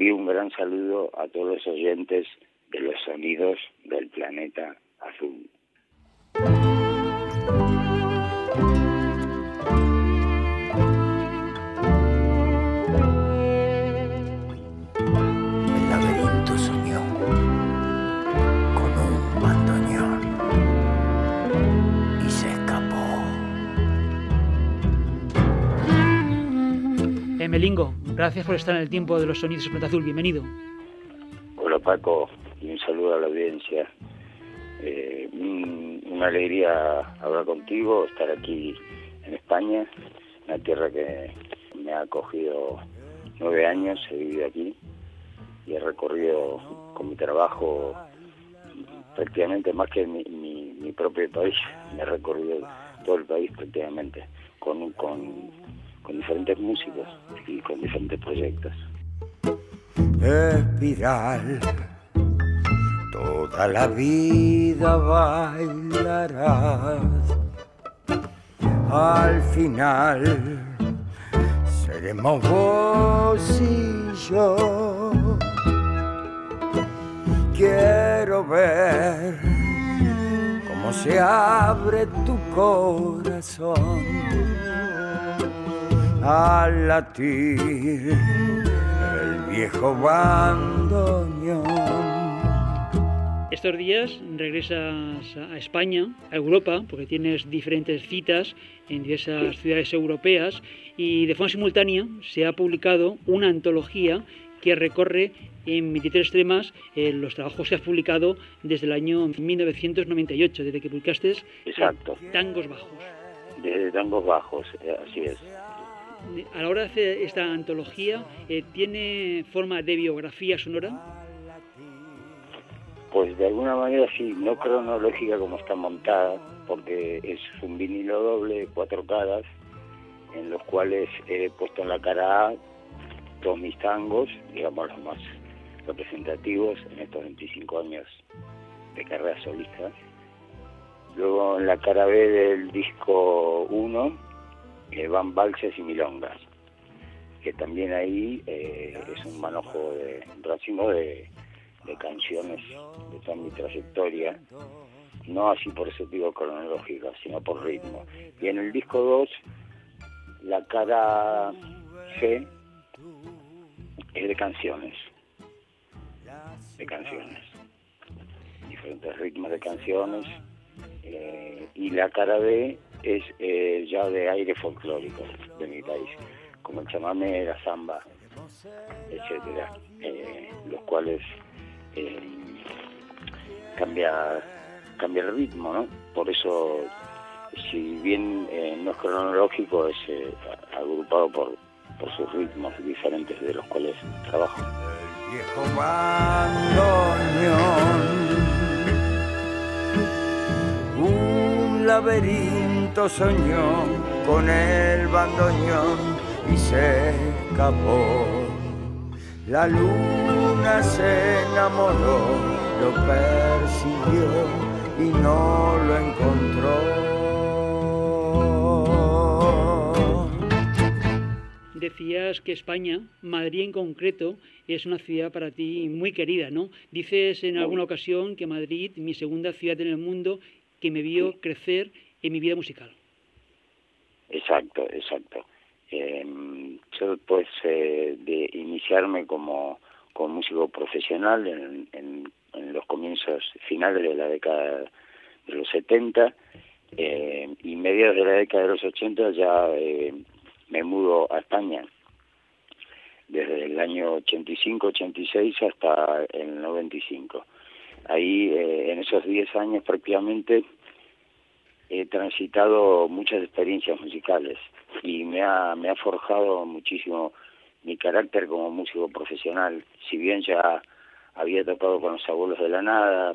envío un gran saludo a todos los oyentes de los sonidos del planeta azul. El laberinto soñó con un bandoneón y se escapó. Eh, Melingo, gracias por estar en el tiempo de los sonidos de Planeta Azul. Bienvenido. Hola Paco y un saludo a la audiencia. Eh, un- una alegría hablar contigo, estar aquí en España, una tierra que me ha acogido nueve años, he vivido aquí y he recorrido con mi trabajo prácticamente más que mi, mi, mi propio país, me he recorrido todo el país prácticamente con, con, con diferentes músicos y con diferentes proyectos. Espiral, toda la vida bailarás. Al final seremos vos y yo. Quiero ver cómo se abre tu corazón al latir el viejo bandoneón. Estos días regresas a España, a Europa, porque tienes diferentes citas en diversas ciudades europeas y de forma simultánea se ha publicado una antología que recorre en 23 temas eh, los trabajos que has publicado desde el año 1998, desde que publicaste Exacto. Tangos Bajos. Desde tangos bajos, eh, así es. A la hora de hacer esta antología, eh, ¿tiene forma de biografía sonora? Pues de alguna manera sí, no cronológica como está montada, porque es un vinilo doble, cuatro caras, en los cuales he puesto en la cara A todos mis tangos, digamos los más representativos en estos 25 años de carrera solista. Luego en la cara B del disco 1 eh, van valses y milongas, que también ahí eh, es un manojo de un racimo de, canciones de toda mi trayectoria, no así por ese tipo cronológica, sino por ritmo. Y en el disco 2, la cara C es de canciones, de canciones, diferentes ritmos de canciones, eh, y la cara B es eh, ya de aire folclórico de mi país, como el chamamé, la samba, etcétera, eh, los cuales eh, cambia cambia el ritmo, ¿no? Por eso, si bien eh, no es cronológico, es agrupado por, por sus ritmos diferentes de los cuales trabajo. El viejo bandoneón, un laberinto soñó con el bandoneón y se escapó. La luna se enamoró, lo persiguió y no lo encontró. Decías que España, Madrid en concreto, es una ciudad para ti muy querida, ¿no? Dices en alguna ocasión que Madrid, mi segunda ciudad en el mundo, que me vio crecer en mi vida musical. Exacto, exacto. Eh, yo pues eh, de iniciarme como, como músico profesional en, en, los comienzos finales de la década de los 70 eh, y mediados de la década de los 80 ya eh, me mudo a España desde el año 85-86 hasta el 95. Ahí eh, en esos 10 años prácticamente he transitado muchas experiencias musicales y me ha, me ha forjado muchísimo mi carácter como músico profesional. Si bien ya había tocado con los abuelos de la nada,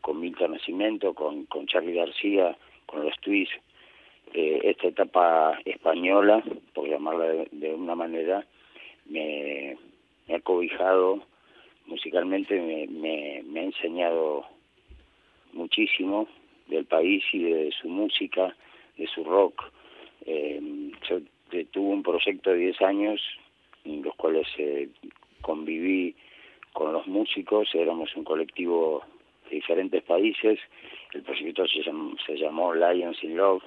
con Milton Nacimiento, con, con Charlie García, con los Twists, eh, esta etapa española, por llamarla de, una manera, me, ha cobijado musicalmente, me, me, ha enseñado muchísimo del país y de su música, de su rock. Eh, yo tuve un proyecto de 10 años en los cuales eh, conviví con los músicos, éramos un colectivo de diferentes países, el proyecto se llamó, se llamó Lions in Love,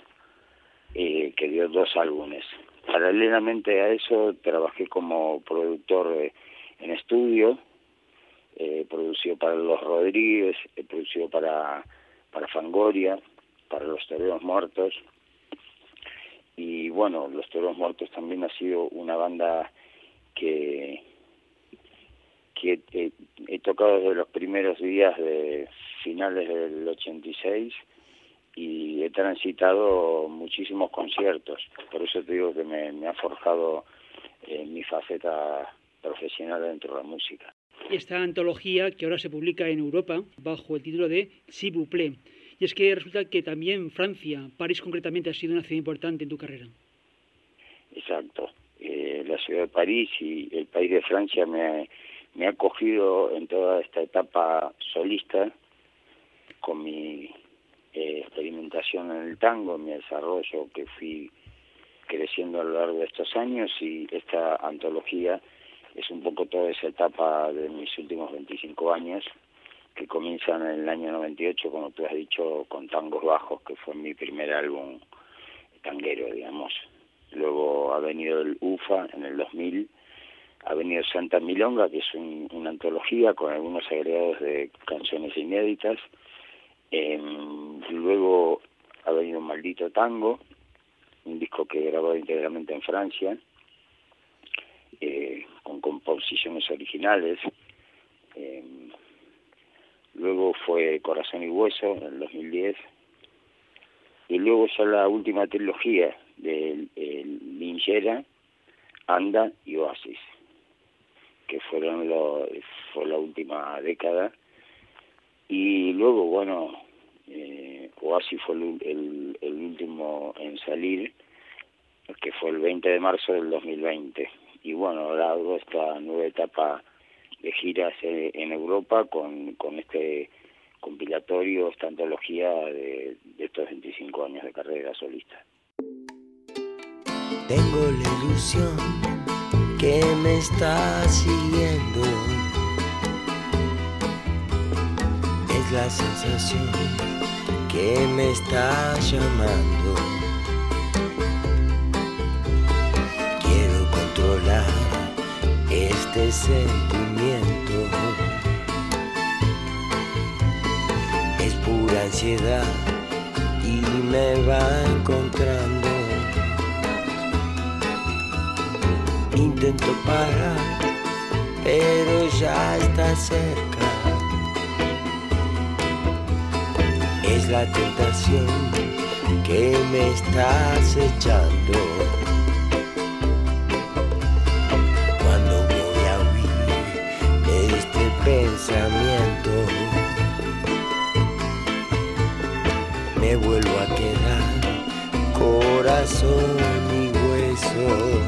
eh, que dio dos álbumes. Paralelamente a eso trabajé como productor eh, en estudio, eh, producido para Los Rodríguez, producido para, para Fangoria, para Los Toreros Muertos. Y bueno, Los Toreros Muertos también ha sido una banda que, que he tocado desde los primeros días de finales del 86 y he transitado muchísimos conciertos. Por eso te digo que me, ha forjado eh, mi faceta profesional dentro de la música. Esta antología que ahora se publica en Europa bajo el título de Si vous plaît. Y es que resulta que también Francia, París concretamente, ha sido una ciudad importante en tu carrera. Exacto. Eh, la ciudad de París y el país de Francia me, ha acogido en toda esta etapa solista con mi eh, experimentación en el tango, mi desarrollo que fui creciendo a lo largo de estos años y esta antología es un poco toda esa etapa de mis últimos 25 años que comienzan en el año 98, como tú has dicho, con Tangos Bajos, que fue mi primer álbum tanguero, digamos. Luego ha venido el UFA en el 2000, ha venido Santa Milonga, que es una antología con algunos agregados de canciones inéditas, Em, luego ha venido Maldito Tango, un disco que he grabado íntegramente en Francia, composiciones originales. Em, luego fue Corazón y Hueso en el 2010. Y luego ya la última trilogía de Lingera, Anda y Oasis, que fueron lo, fue la última década y luego, bueno, eh, Oasis fue el, el, último en salir, que fue el 20 de marzo del 2020. Y bueno, ahora hago esta nueva etapa de giras en Europa con, con este compilatorio, esta antología de, estos 25 años de carrera solista. Tengo la ilusión que me está siguiendo la sensación que me está llamando. Este sentimiento. Es pura ansiedad y me va encontrando. Intento parar, pero ya está cerca. es la tentación que me está acechando. Me vuelvo a quedar corazón y hueso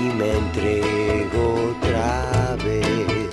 y me entrego otra vez.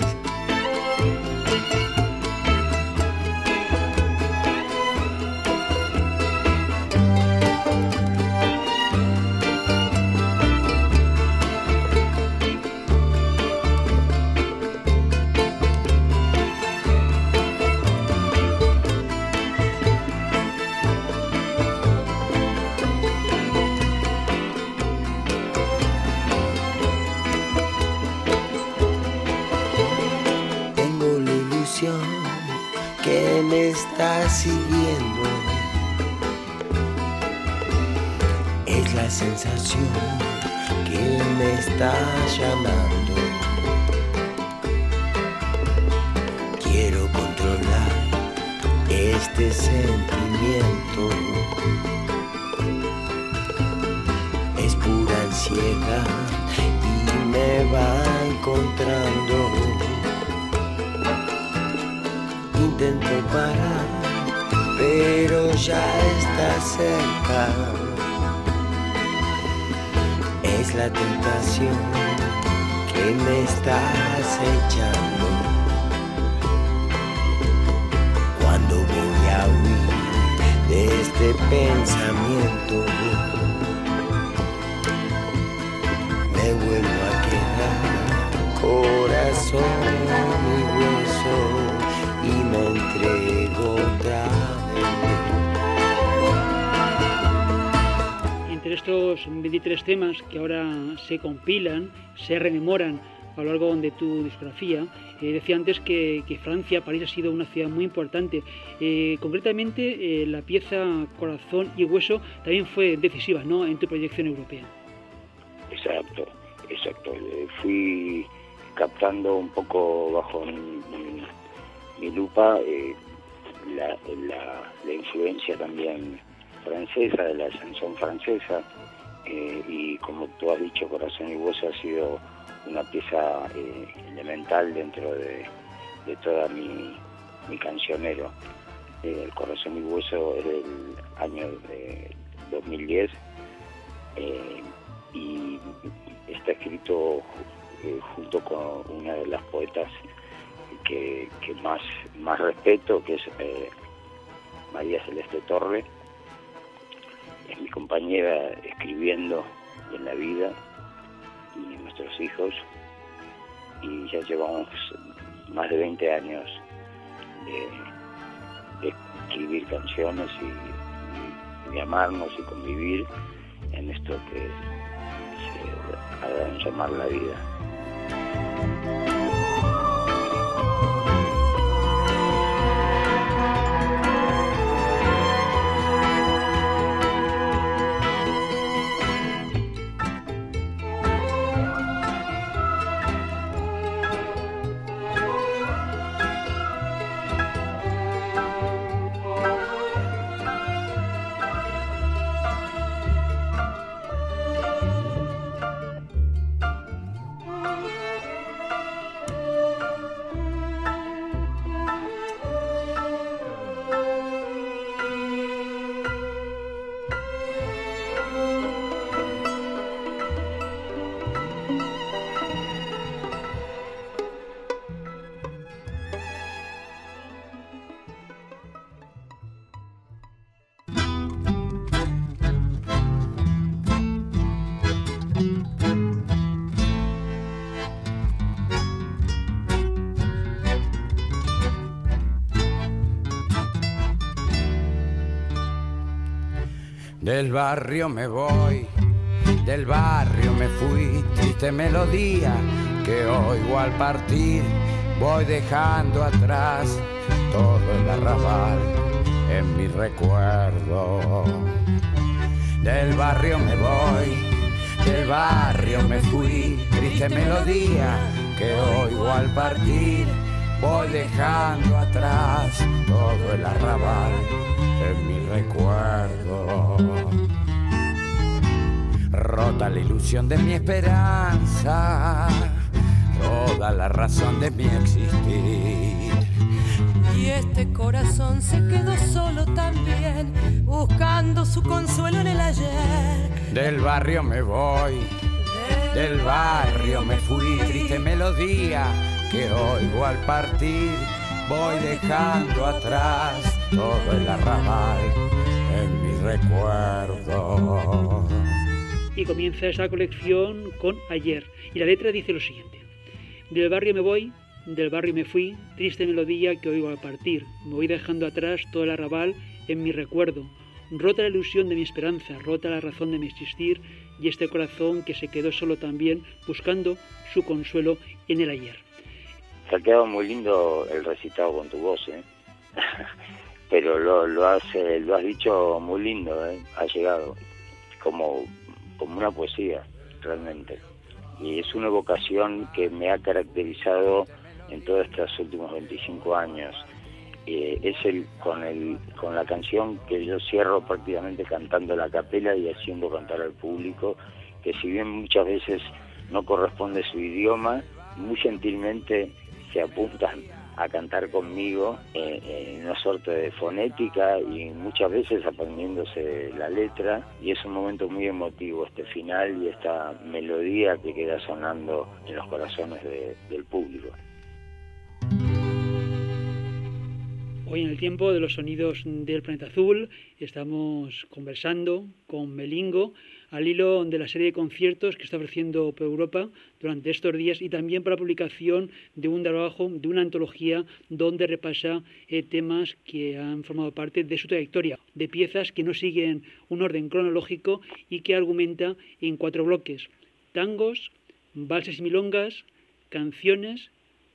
La sensación que me está llamando. Quiero controlar este sentimiento. Es pura ansiedad y me va encontrando. Intento parar, pero ya está cerca. Es la tentación que me está acechando. Cuando voy a huir de este pensamiento. me vuelvo a quedar corazón y hueso y me entrego Entre estos 23 temas que ahora se compilan, se rememoran a lo largo de tu discografía. Eh, decía antes que, Francia, París ha sido una ciudad muy importante. Eh, concretamente, eh, la pieza Corazón y Hueso también fue decisiva ¿no? en tu proyección europea. Exacto, exacto. Fui captando un poco bajo mi, lupa eh, la, influencia también francesa, de la chanson francesa, eh, y como tú has dicho, Corazón y Hueso ha sido una pieza eh, elemental dentro de, toda mi, mi cancionero. el Corazón y Hueso es del año de 2010 y está escrito eh, junto con una de las poetas que, más, más respeto, que es eh, María Celeste Torre. Mi compañera escribiendo en la vida y nuestros hijos. Y ya llevamos más de 20 años de, escribir canciones y, de amarnos y convivir en esto que a llamar la vida. Del barrio me voy, del barrio me fui, triste melodía que oigo al partir. Voy dejando atrás todo el arrabal en mi recuerdo. Del barrio me voy, del barrio me fui, triste melodía que oigo al partir. Voy dejando atrás todo el arrabal en mi recuerdo. Rota la ilusión de mi esperanza, toda la razón de mi existir. Y este corazón se quedó solo también, buscando su consuelo en el ayer. Del barrio me voy, del barrio me fui, triste melodía que oigo al partir, voy dejando atrás todo el arrabal en mi recuerdo. Y comienza esta colección con Ayer. Y la letra dice lo siguiente. Del barrio me voy, del barrio me fui, triste melodía que oigo al partir. Me voy dejando atrás todo el arrabal en mi recuerdo. Rota la ilusión de mi esperanza, rota la razón de mi existir y este corazón que se quedó solo también buscando su consuelo en el ayer. Se ha quedado muy lindo el recitado con tu voz, ¿eh? pero lo, lo, has, eh, lo has dicho muy lindo, ¿eh? ha llegado como, como una poesía, realmente. Y es una vocación que me ha caracterizado en todos estos últimos 25 años. Eh, es el con, el con la canción que yo cierro prácticamente cantando la capela y haciendo cantar al público, que si bien muchas veces no corresponde su idioma, muy gentilmente se apuntan a cantar conmigo en una suerte de fonética y muchas veces aprendiéndose la letra y es un momento muy emotivo este final y esta melodía que queda sonando en los corazones del público. Hoy en el tiempo de los sonidos del planeta azul estamos conversando con Melingo al hilo de la serie de conciertos que está ofreciendo Europa durante estos días y también para la publicación de un trabajo, de una antología donde repasa eh, temas que han formado parte de su trayectoria, de piezas que no siguen un orden cronológico y que argumenta en cuatro bloques, tangos, valses y milongas, canciones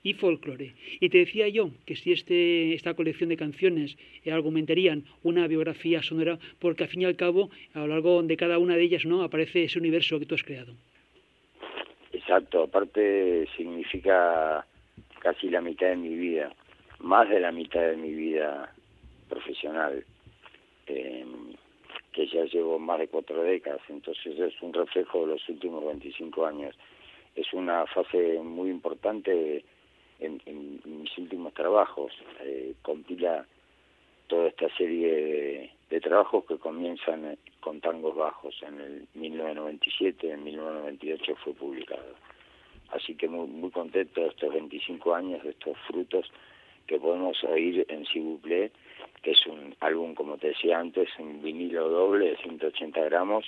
y folclore. Y te decía yo que si este, esta colección de canciones eh, argumentarían una biografía sonora, porque al fin y al cabo, a lo largo de cada una de ellas, ¿no? aparece ese universo que tú has creado. Exacto, aparte significa casi la mitad de mi vida, más de la mitad de mi vida profesional, em, que ya llevo más de cuatro décadas, entonces es un reflejo de los últimos 25 años. Es una fase muy importante en, mis últimos trabajos. Eh, compila toda esta serie de, trabajos que comienzan eh, con tangos bajos. En el 1997, en 1998 fue publicado. Así que muy, muy contento de estos 25 años, de estos frutos que podemos oír en Cibuplé, que es un álbum, como te decía antes, en vinilo doble de 180 gramos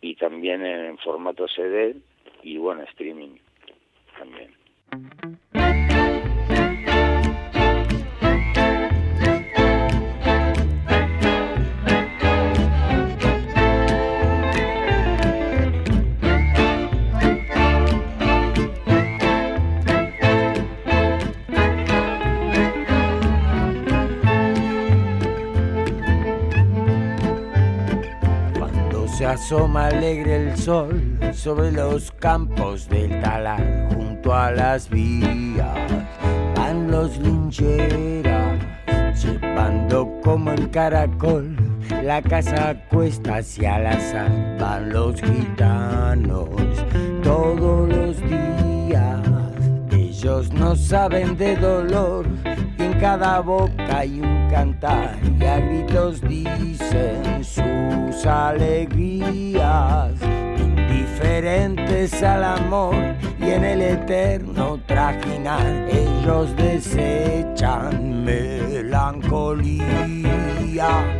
y también en formato CD y bueno, streaming también. Asoma alegre el sol sobre los campos del talar junto a las vías. Van los lincheras llevando como el caracol la casa cuesta hacia el azar. Van los gitanos todos los días. Ellos no saben de dolor cada boca hay un cantar y a gritos dicen sus alegrías, indiferentes al amor y en el eterno trajinar ellos desechan melancolía.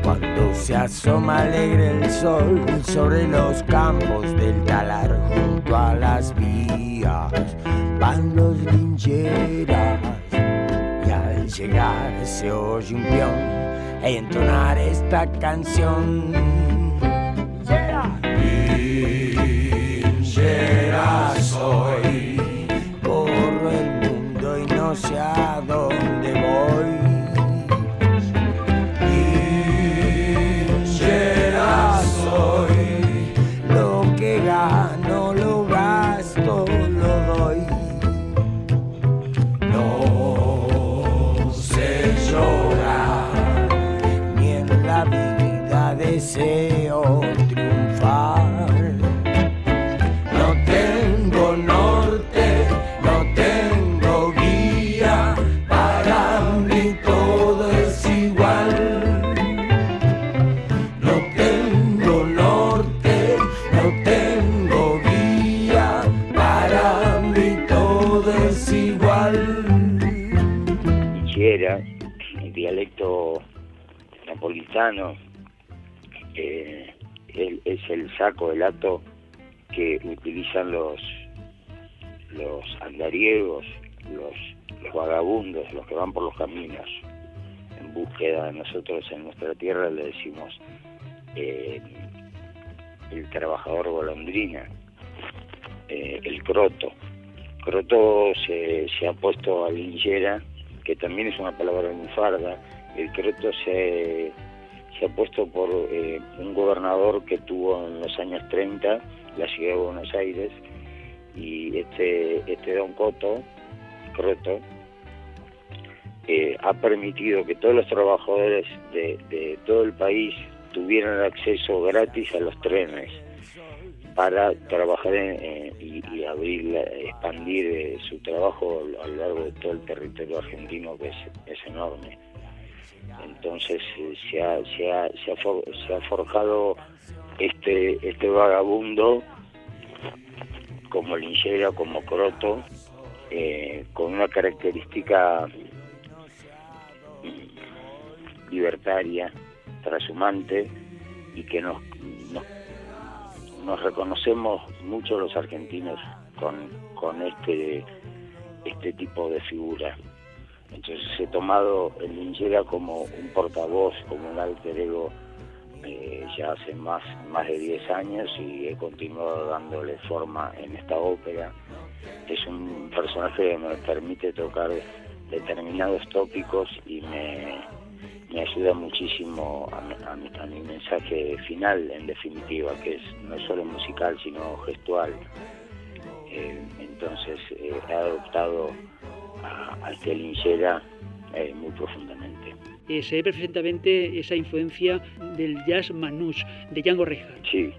Cuando se asoma alegre el sol sobre los campos del talar junto a las vías, van los lincheras llegar se oye un peón e entonar esta canción. Linchera soy, corro el mundo y no sé a es el saco, el ato que utilizan los los andariegos, los, vagabundos, los que van por los caminos en búsqueda. Nosotros en nuestra tierra le decimos eh, el trabajador golondrina, eh, el croto. Croto se, se ha puesto a linchera, que también es una palabra farda El croto se se ha puesto por eh, un gobernador que tuvo en los años 30 la ciudad de Buenos Aires y este, este Don Coto, Croto, eh, ha permitido que todos los trabajadores de, todo el país tuvieran acceso gratis a los trenes para trabajar y, abrir, expandir eh, su trabajo a lo largo de todo el territorio argentino que es, enorme. Entonces eh, se, ha, ha, se, ha forjado este, este vagabundo como linchera, como croto, eh, con una característica libertaria, trashumante y que nos, reconocemos mucho los argentinos con, con este, este tipo de figura. Entonces he tomado el linchera como un portavoz, como un alter ego eh, ya hace más, más de 10 años y he continuado dándole forma en esta ópera. Es un personaje que me permite tocar determinados tópicos y me, ayuda muchísimo a, mi, mensaje final, en definitiva, que es no solo musical, sino gestual. Eh, entonces eh, he adoptado a, a este linchera muy profundamente. Eh, se ve perfectamente esa influencia del jazz manouche de Django Reinhardt. Sí,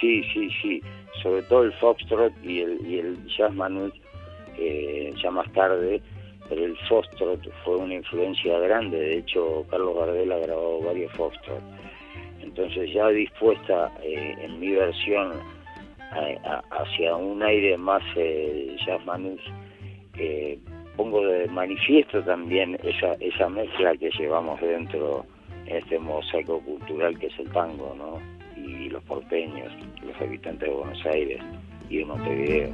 sí, sí, sí. Sobre todo el foxtrot y el, y el jazz manouche, eh, ya más tarde, pero el foxtrot fue una influencia grande. De hecho, Carlos Gardel ha grabado varios foxtrot. Entonces ya dispuesta eh, en mi versión hacia un aire más jazz manouche, pongo de manifiesto también esa, esa mezcla que llevamos dentro en este mosaico cultural que es el tango, ¿no? Y los porteños, los habitantes de Buenos Aires y de Montevideo.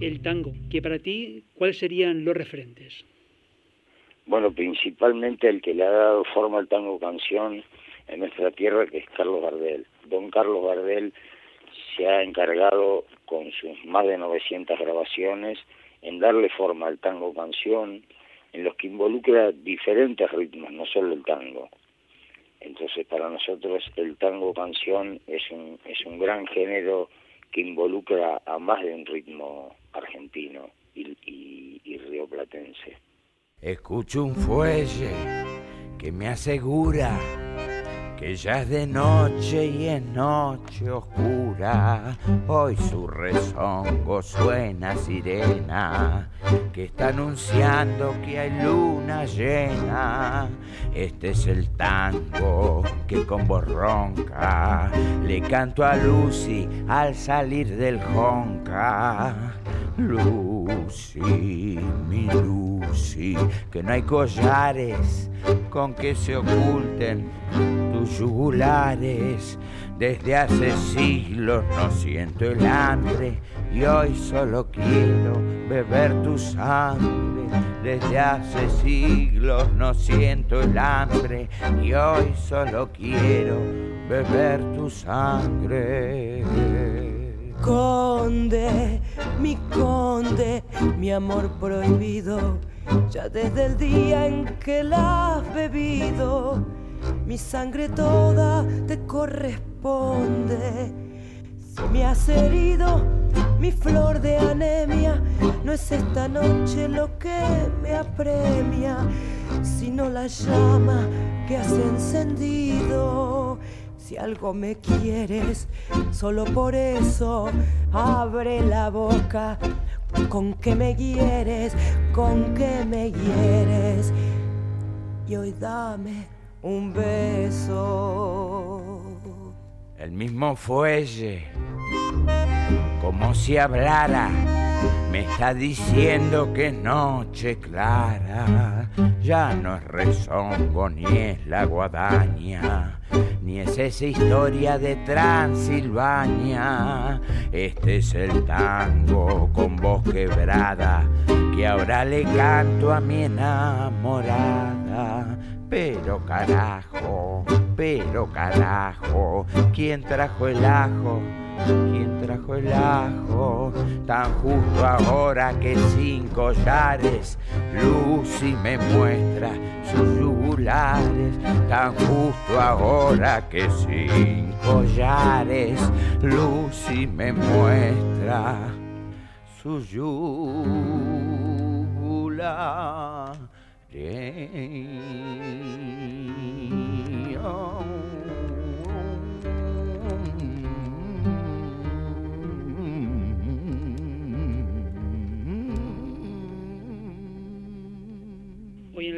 El tango, que para ti, ¿cuáles serían los referentes? Bueno, principalmente el que le ha dado forma al tango canción en nuestra tierra, que es Carlos Gardel. Don Carlos Gardel se ha encargado con sus más de 900 grabaciones en darle forma al tango canción, en los que involucra diferentes ritmos, no solo el tango. Entonces para nosotros el tango canción es un, es un gran género que involucra a más de un ritmo argentino y, y, y rioplatense. Escucho un fuelle que me asegura que ya es de noche y es noche oscura. Hoy su rezongo suena sirena que está anunciando que hay luna llena. Este es el tango que con voz ronca le canto a Lucy al salir del jonca. Lucy, mi Lucy, que no hay collares con que se oculten tus yugulares. Desde hace siglos no siento el hambre y hoy solo quiero beber tu sangre. Desde hace siglos no siento el hambre y hoy solo quiero beber tu sangre. Conde, mi conde, mi amor prohibido, ya desde el día en que la has bebido, mi sangre toda te corresponde. Si me has herido, mi flor de anemia, no es esta noche lo que me apremia, sino la llama que has encendido si algo me quieres, solo por eso abre la boca. Con que me quieres, con que me quieres. Y hoy dame un beso. El mismo fuelle, como si hablara, me está diciendo que es noche clara. Ya no es rezongo ni es la guadaña ni es esa historia de Transilvania. Este es el tango con voz quebrada que ahora le canto a mi enamorada. Pero carajo, pero carajo, ¿quién trajo el ajo? ¿Quién trajo el ajo? Tan justo ahora que sin collares Lucy me muestra sus yugulares. Tan justo ahora que sin collares Lucy me muestra sus yugulares.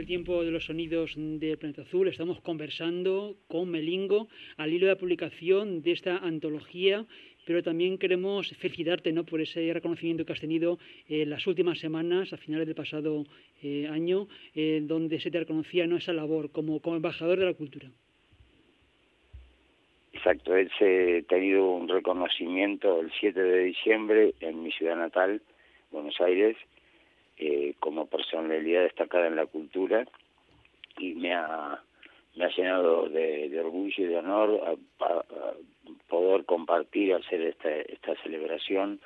Tiempo de los sonidos del planeta azul. Estamos conversando con Melingo al hilo de la publicación de esta antología, pero también queremos felicitarte ¿no? por ese reconocimiento que has tenido en las últimas semanas, a finales del pasado eh, año, eh, donde se te reconocía ¿no? esa labor como, como embajador de la cultura. Exacto, he tenido un reconocimiento el 7 de diciembre en mi ciudad natal, Buenos Aires, eh, como personalidad destacada en la cultura y me ha, me ha llenado de, orgullo y de honor a, poder compartir, hacer esta, esta celebración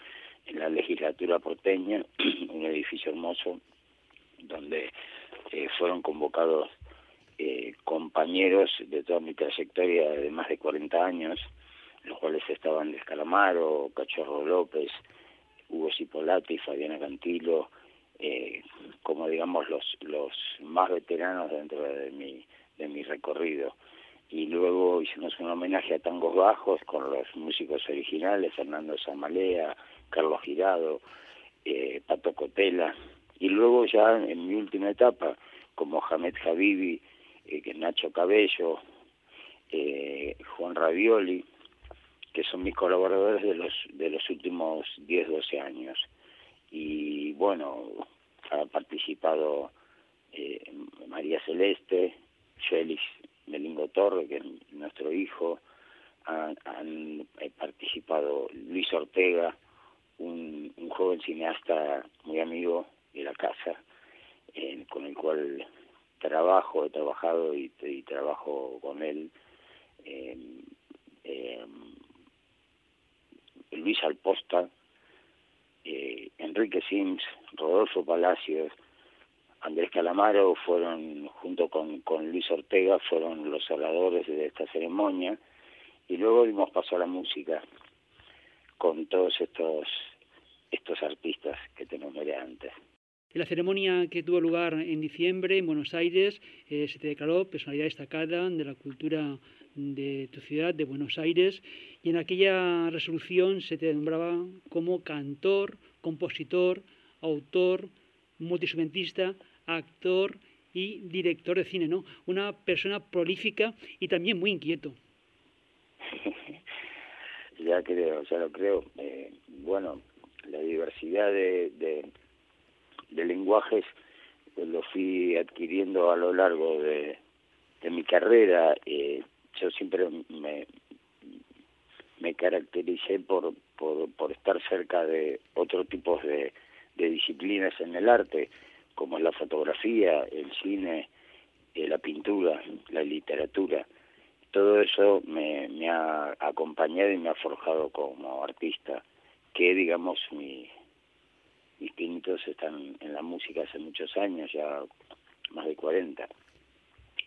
en la legislatura porteña, un edificio hermoso donde eh, fueron convocados eh, compañeros de toda mi trayectoria de más de 40 años, los cuales estaban Descalamaro, Cachorro López, Hugo Cipolati, Fabiana Cantilo, eh, como digamos los los más veteranos dentro de mi de mi recorrido. Y luego hicimos un homenaje a tangos bajos con los músicos originales Fernando Samalea Carlos Girado eh, Pato Cotela. Y luego ya en mi última etapa como Hamed Habibi eh, Nacho Cabello eh, Juan Ravioli que son mis colaboradores de los de los últimos 10 12 años y bueno, ha participado eh, María Celeste, Félix Melingo Torre, que es nuestro hijo, han, participado Luis Ortega, un, joven cineasta muy amigo de la casa, con el cual trabajo, he trabajado y, trabajo con él. Eh, Luis Alposta, eh, Enrique Sims, Rodolfo Palacios, Andrés Calamaro fueron, junto con, Luis Ortega, fueron los oradores de esta ceremonia y luego dimos paso a la música con todos estos estos artistas que te nombré antes. En la ceremonia que tuvo lugar en diciembre en Buenos Aires eh, se te declaró personalidad destacada de la cultura de tu ciudad, de Buenos Aires, y en aquella resolución se te nombraba como cantor, compositor, autor, multiinstrumentista, actor y director de cine, ¿no? Una persona prolífica y también muy inquieto. ya creo, ya lo creo. Eh, bueno, la diversidad de, de, lenguajes pues, lo fui adquiriendo a lo largo de, de mi carrera. Eh, yo siempre me, me caractericé por, por, estar cerca de otros tipos de, de disciplinas en el arte, como la fotografía, el cine, eh, la pintura, la literatura. Todo eso me, me ha acompañado y me ha forjado como artista, que digamos mi, mis pinitos están en la música hace muchos años, ya más de 40.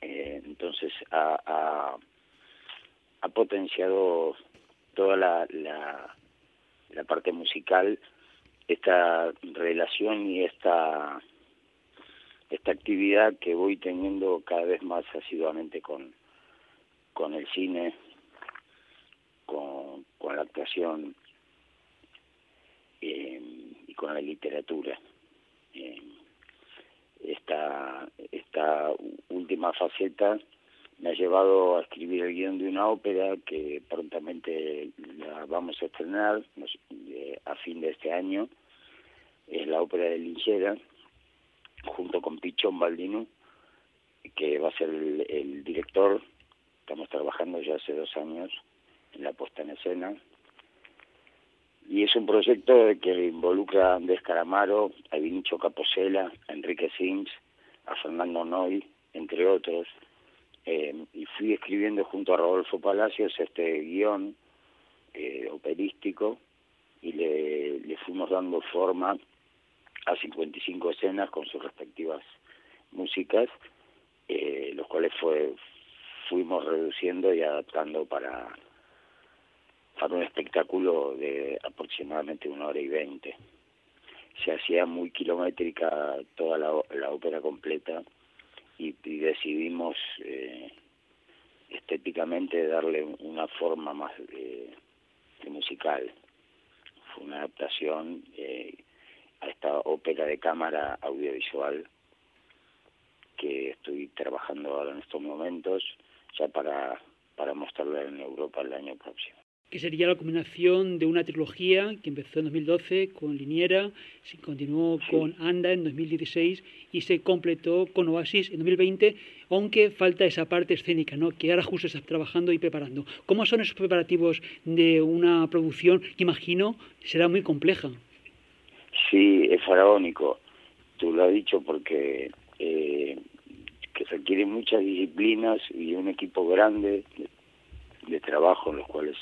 Eh, entonces ha, ha potenciado toda la, la, la parte musical esta relación y esta esta actividad que voy teniendo cada vez más asiduamente con con el cine con, la actuación eh, y con la literatura. Eh, esta esta última faceta me ha llevado a escribir el guion de una ópera que prontamente la vamos a estrenar a fin de este año. Es la ópera de Linchera, junto con Pichón Baldino, que va a ser el, director. Estamos trabajando ya hace dos años en la puesta en escena. Y es un proyecto que involucra a Andrés Caramaro, a Vinicio Caposela, a Enrique Sims, a Fernando Noy, entre otros eh, y fui escribiendo junto a Rodolfo Palacios este guion eh, operístico y le, le fuimos dando forma a 55 escenas con sus respectivas músicas, eh, los cuales fue fuimos reduciendo y adaptando para, para un espectáculo de aproximadamente una hora y veinte. Se hacía muy kilométrica toda la, la ópera completa y, decidimos eh, estéticamente darle una forma más eh, musical. Fue una adaptación eh, a esta ópera de cámara audiovisual que estoy trabajando ahora en estos momentos ya para, para mostrarla en Europa el año próximo que sería la combinación de una trilogía que empezó en 2012 con Liniera, se continuó con Anda en 2016 y se completó con Oasis en 2020, aunque falta esa parte escénica, ¿no? que ahora justo estás trabajando y preparando. ¿Cómo son esos preparativos de una producción que imagino será muy compleja? Sí, es faraónico. Tú lo has dicho porque eh, que requiere muchas disciplinas y un equipo grande de trabajo en los cuales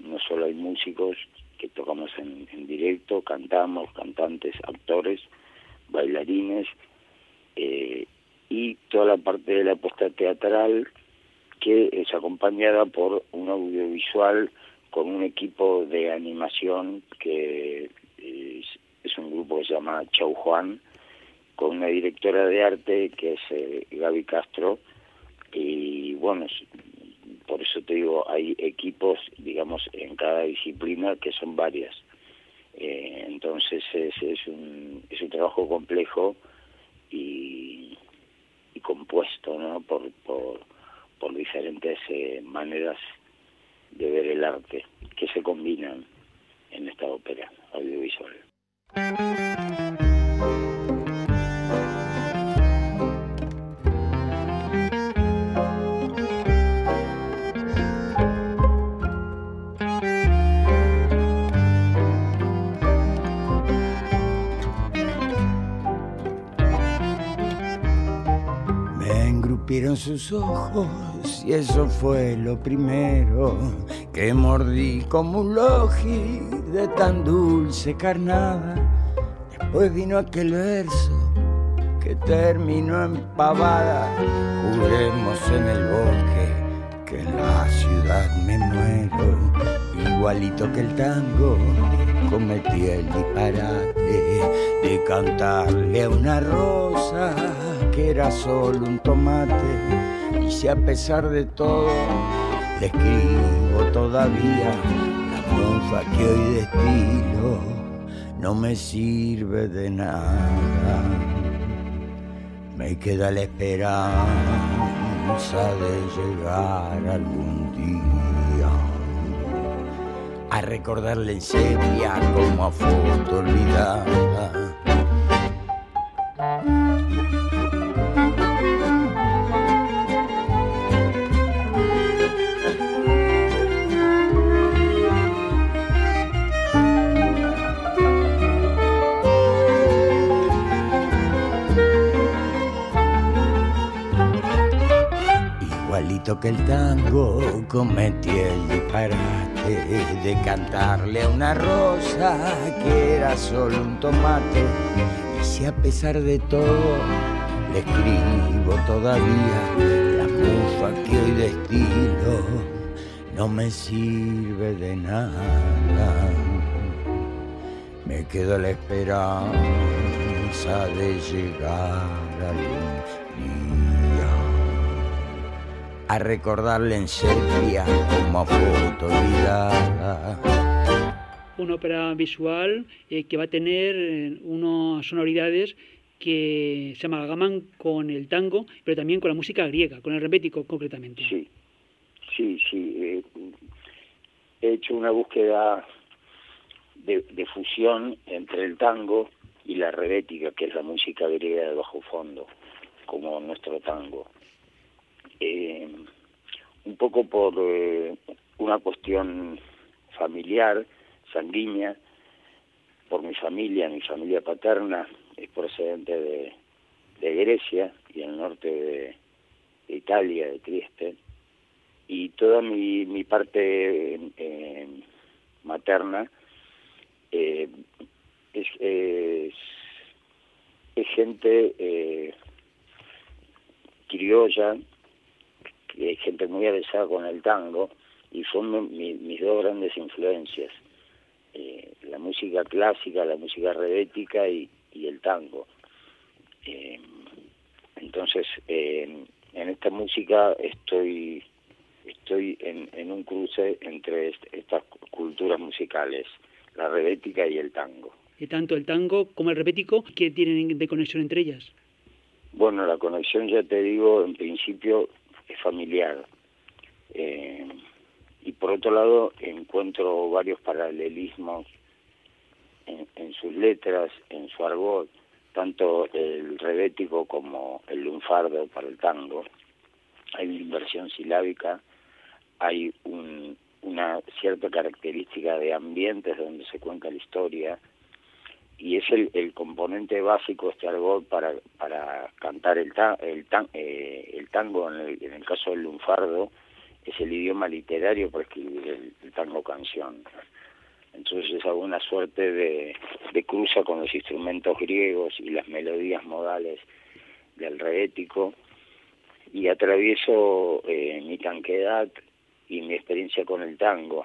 no solo hay músicos que tocamos en, directo, cantamos, cantantes, actores, bailarines, eh, y toda la parte de la puesta teatral que es acompañada por un audiovisual con un equipo de animación que es, un grupo que se llama Chau Juan, con una directora de arte que es eh, Gaby Castro, y bueno, por eso te digo, hay equipos, digamos, en cada disciplina que son varias. Eh, entonces es, es, un, es un trabajo complejo y, y compuesto ¿no? por, por, por diferentes eh, maneras de ver el arte que se combinan en esta ópera audiovisual. Sus ojos y eso fue lo primero que mordí como un logi de tan dulce carnada. Después vino aquel verso que terminó en pavada. Juremos en el bosque que en la ciudad me muero, igualito que el tango. Cometí el disparate de cantarle a una rosa era solo un tomate y si a pesar de todo le escribo todavía la moza que hoy destilo no me sirve de nada. Me queda la esperanza de llegar algún día a recordarle en sepia como a foto olvidada que el tango cometí el disparate de cantarle a una rosa que era solo un tomate. Y si a pesar de todo le escribo todavía la mufa que hoy destilo no me sirve de nada. Me quedo la esperanza de llegar día a recordarle en sepia como foto Una ópera visual eh, que va a tener eh, unas sonoridades que se amalgaman con el tango, pero también con la música griega, con el rebético concretamente. Sí, sí, sí. Eh, he hecho una búsqueda de, de, fusión entre el tango y la rebética, que es la música griega de bajo fondo, como nuestro tango eh, un poco por eh, una cuestión familiar, sanguínea, por mi familia, mi familia paterna es procedente de, de Grecia y el norte de, Italia, de Trieste, y toda mi, mi parte eh, materna es, es, gente criolla muy avesada con el tango y son mis dos grandes influencias, eh, la música clásica, la música rebética y, el tango. Eh, entonces, en esta música estoy estoy en, un cruce entre estas culturas musicales, la rebética y el tango. Y tanto el tango como el rebético, ¿qué tienen de conexión entre ellas? Bueno, la conexión, ya te digo, en principio es familiar. Eh, y por otro lado, encuentro varios paralelismos en, sus letras, en su argot, tanto el rebético como el lunfardo para el tango. Hay una inversión silábica, hay un, una cierta característica de ambientes donde se cuenta la historia, y es el, el componente básico este argot para para cantar el el, eh, el tango en el, en el, caso del lunfardo es el idioma literario para escribir el, tango canción. Entonces es alguna suerte de, de, cruza con los instrumentos griegos y las melodías modales del reético. Y atravieso eh, mi tanquedad y mi experiencia con el tango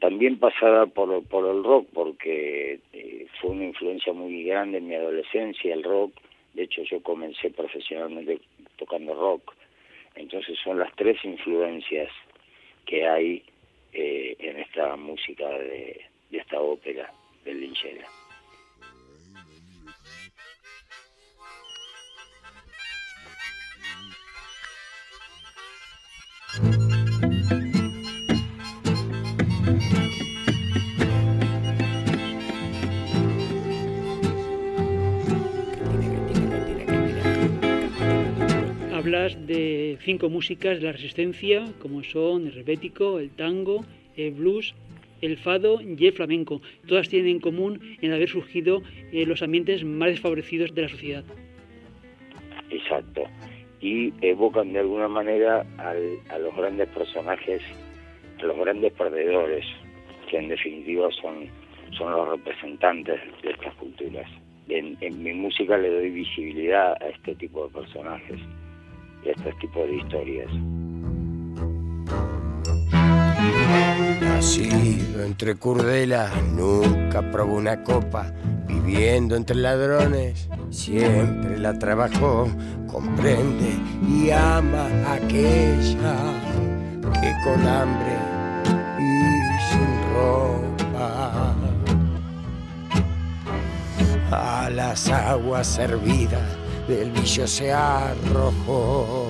también pasada por, por el rock, porque eh, fue una influencia muy grande en mi adolescencia el rock. De hecho, yo comencé profesionalmente tocando rock. Entonces son las tres influencias que hay eh, en esta música de, de esta ópera del Linchera. De cinco músicas de la resistencia, como son el rebético, el tango, el blues, el fado y el flamenco. Todas tienen en común en haber surgido en los ambientes más desfavorecidos de la sociedad. Exacto. Y evocan de alguna manera a los grandes personajes, a los grandes perdedores, que en definitiva son, son los representantes de estas culturas. En, en mi música le doy visibilidad a este tipo de personajes estos tipos de historias. Nacido entre curdelas, nunca probó una copa, viviendo entre ladrones, siempre la trabajó, comprende y ama a aquella que con hambre y sin ropa a las aguas servidas del vicio se arrojó.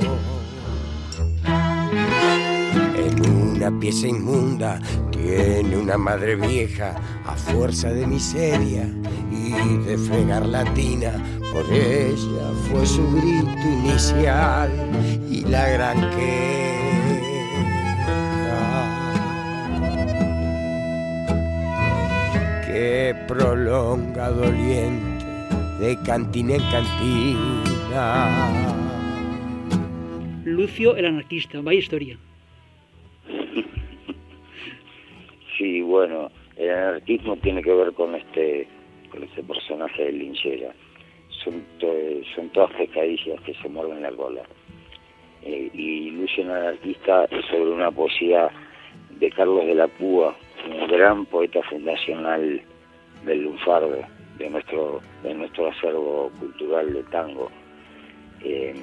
En una pieza inmunda tiene una madre vieja a fuerza de miseria y de fregar la tina. Por ella fue su grito inicial y la gran queja que prolonga doliente de cantina en cantina. Lucio el anarquista, vaya historia. Sí, bueno, el anarquismo tiene que ver con este con este personaje de Linchera. Son, son todas pescadillas que se mueven la cola. Eh, y Lucio el anarquista es sobre una poesía de Carlos de la Púa, un gran poeta fundacional del lunfardo de nuestro de nuestro acervo cultural de tango. Eh,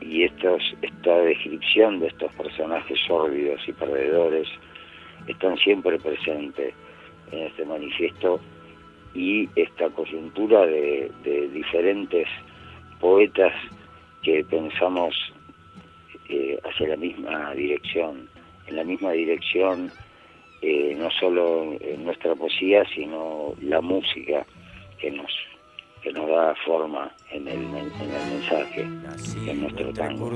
y estos esta descripción de estos personajes sórdidos y perdedores están siempre presentes en este manifiesto y esta coyuntura de, diferentes poetas que pensamos eh, hacia la misma dirección en la misma dirección eh, no solo en nuestra poesía, sino la música que nos que nos da forma en el, en el mensaje en nuestro tango.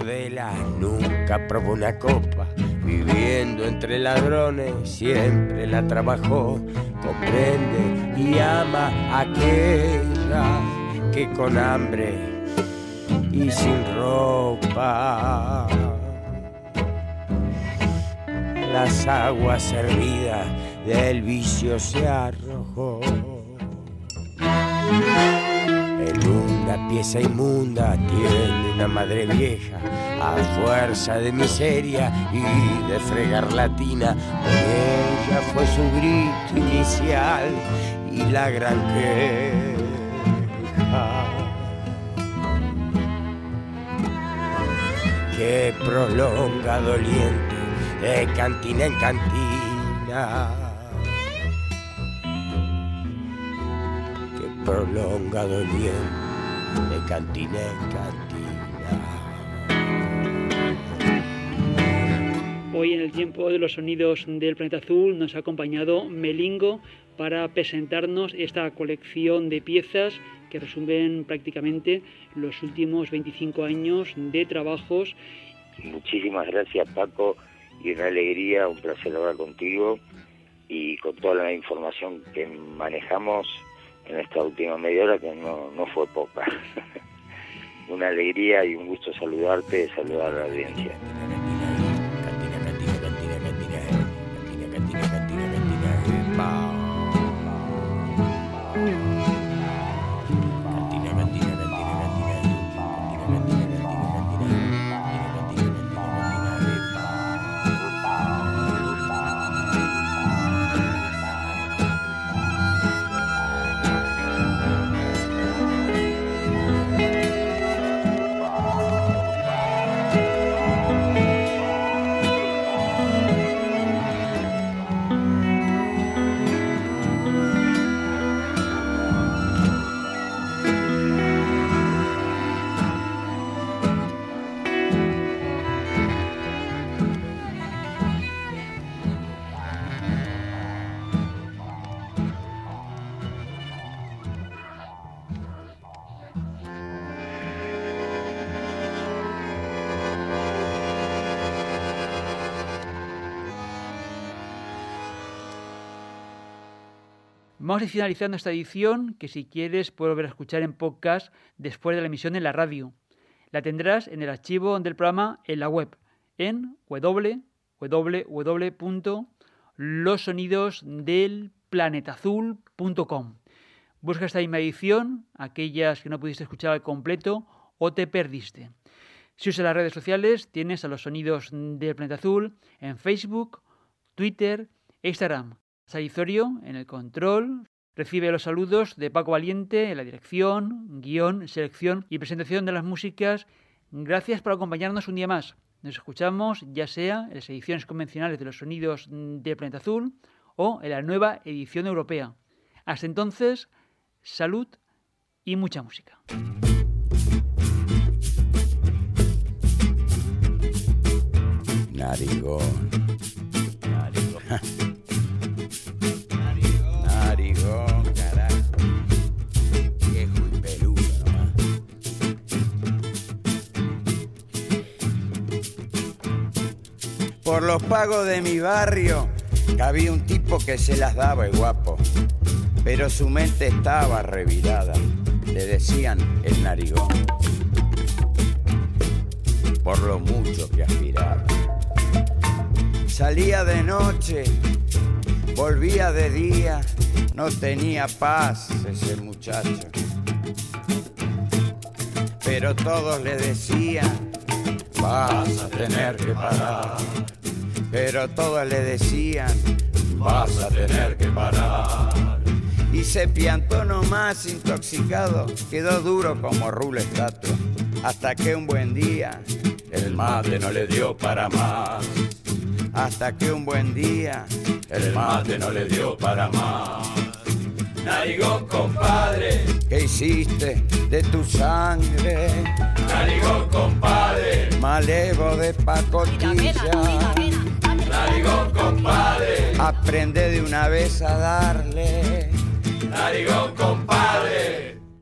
nunca probó una copa, viviendo entre ladrones, siempre la trabajó, comprende y ama a aquella que con hambre y sin ropa las aguas servidas del vicio se arrojó. En una pieza inmunda tiene una madre vieja a fuerza de miseria y de fregar latina. Ella fue su grito inicial y la gran queja. Que prolonga doliente de cantina en cantina prolonga doliente de cantina en cantina. Hoy en el tiempo de los sonidos del planeta azul nos ha acompañado Melingo para presentarnos esta colección de piezas que resumen prácticamente los últimos 25 años de trabajos. Muchísimas gracias Paco y una alegría, un placer hablar contigo y con toda la información que manejamos en esta última media hora que no, no fue poca. una alegría y un gusto saludarte, saludar a la audiencia. Vamos a ir finalizando esta edición, que si quieres puedes volver a escuchar en podcast después de la emisión en la radio. La tendrás en el archivo del programa en la web, en www.losonidosdelplanetazul.com. Busca esta misma edición, aquellas que no pudiste escuchar al completo o te perdiste. Si usas las redes sociales, tienes a los sonidos del planeta azul en Facebook, Twitter e Instagram. Salizorio en el control. Recibe los saludos de Paco Valiente en la dirección, guion, selección y presentación de las músicas. Gracias por acompañarnos un día más. Nos escuchamos ya sea en las ediciones convencionales de los sonidos de Planeta Azul o en la nueva edición europea. Hasta entonces, salud y mucha música. Narigón. Los pagos de mi barrio había un tipo que se las daba el guapo, pero su mente estaba revirada. Le decían el narigón, por lo mucho que aspiraba. Salía de noche Volvía de día, no tenía paz ese muchacho. Pero todos le decían, vas a tener que parar. Pero todos le decían, vas a tener que parar. Y se piantó nomás intoxicado, quedó duro como rulo estatua. Hasta que un buen día el mate no le dio para más. Hasta que un buen día el mate no le dio para más. Narigón, compadre, ¿qué hiciste de tu sangre? Narigón, compadre, malevo de pacotilla narigón compadre. Aprende de una vez a darle, narigón compadre.